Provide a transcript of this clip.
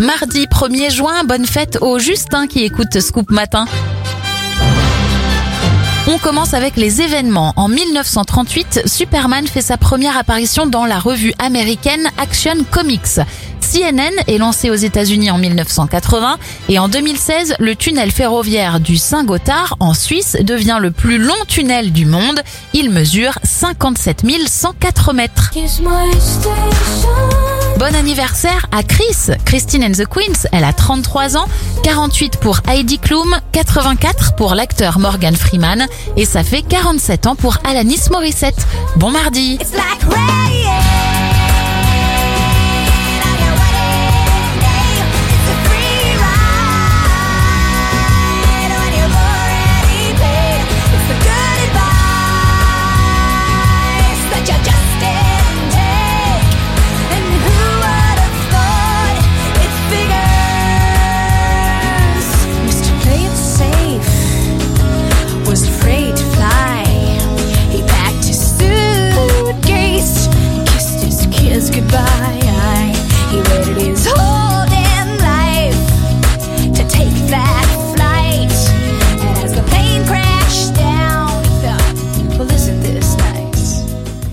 Mardi 1er juin, bonne fête au Justin qui écoute Scoop Matin. On commence avec les événements. En 1938, Superman fait sa première apparition dans la revue américaine Action Comics. CNN est lancé aux États-Unis en 1980 et en 2016, le tunnel ferroviaire du Saint-Gothard en Suisse devient le plus long tunnel du monde. Il mesure 57 104 mètres. Bon anniversaire à Chris, Christine and the Queens, elle a 33 ans, 48 pour Heidi Klum, 84 pour l'acteur Morgan Freeman et ça fait 47 ans pour Alanis Morissette. Bon mardi.